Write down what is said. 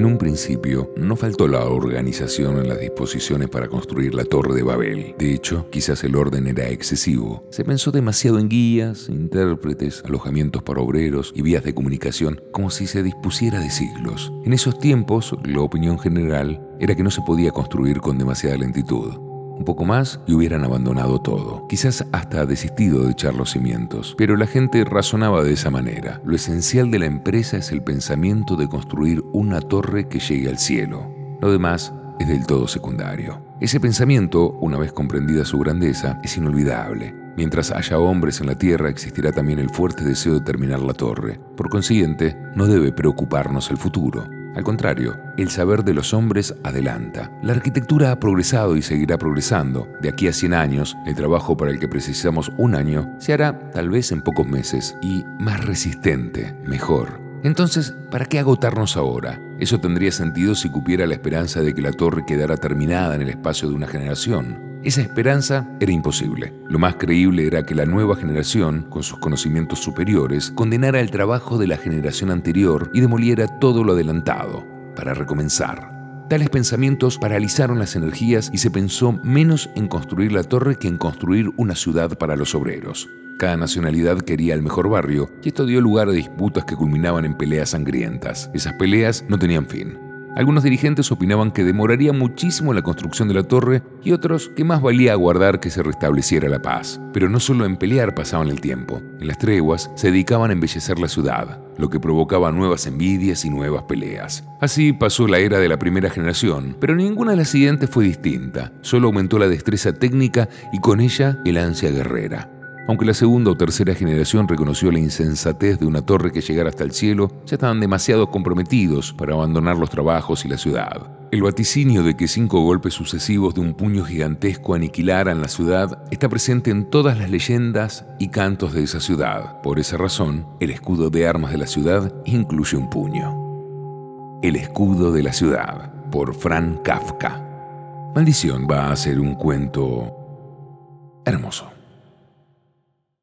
En un principio, no faltó la organización en las disposiciones para construir la Torre de Babel. De hecho, quizás el orden era excesivo. Se pensó demasiado en guías, intérpretes, alojamientos para obreros y vías de comunicación, como si se dispusiera de siglos. En esos tiempos, la opinión general era que no se podía construir con demasiada lentitud un poco más y hubieran abandonado todo, quizás hasta desistido de echar los cimientos. Pero la gente razonaba de esa manera. Lo esencial de la empresa es el pensamiento de construir una torre que llegue al cielo. Lo demás es del todo secundario. Ese pensamiento, una vez comprendida su grandeza, es inolvidable. Mientras haya hombres en la Tierra existirá también el fuerte deseo de terminar la torre. Por consiguiente, no debe preocuparnos el futuro. Al contrario, el saber de los hombres adelanta. La arquitectura ha progresado y seguirá progresando. De aquí a 100 años, el trabajo para el que precisamos un año se hará tal vez en pocos meses y más resistente, mejor. Entonces, ¿para qué agotarnos ahora? Eso tendría sentido si cupiera la esperanza de que la torre quedara terminada en el espacio de una generación. Esa esperanza era imposible. Lo más creíble era que la nueva generación, con sus conocimientos superiores, condenara el trabajo de la generación anterior y demoliera todo lo adelantado, para recomenzar. Tales pensamientos paralizaron las energías y se pensó menos en construir la torre que en construir una ciudad para los obreros. Cada nacionalidad quería el mejor barrio y esto dio lugar a disputas que culminaban en peleas sangrientas. Esas peleas no tenían fin. Algunos dirigentes opinaban que demoraría muchísimo la construcción de la torre y otros que más valía aguardar que se restableciera la paz. Pero no solo en pelear pasaban el tiempo. En las treguas se dedicaban a embellecer la ciudad, lo que provocaba nuevas envidias y nuevas peleas. Así pasó la era de la primera generación, pero ninguna de las siguientes fue distinta. Solo aumentó la destreza técnica y con ella el ansia guerrera. Aunque la segunda o tercera generación reconoció la insensatez de una torre que llegara hasta el cielo, ya estaban demasiado comprometidos para abandonar los trabajos y la ciudad. El vaticinio de que cinco golpes sucesivos de un puño gigantesco aniquilaran la ciudad está presente en todas las leyendas y cantos de esa ciudad. Por esa razón, el escudo de armas de la ciudad incluye un puño. El escudo de la ciudad, por Frank Kafka. Maldición va a ser un cuento hermoso.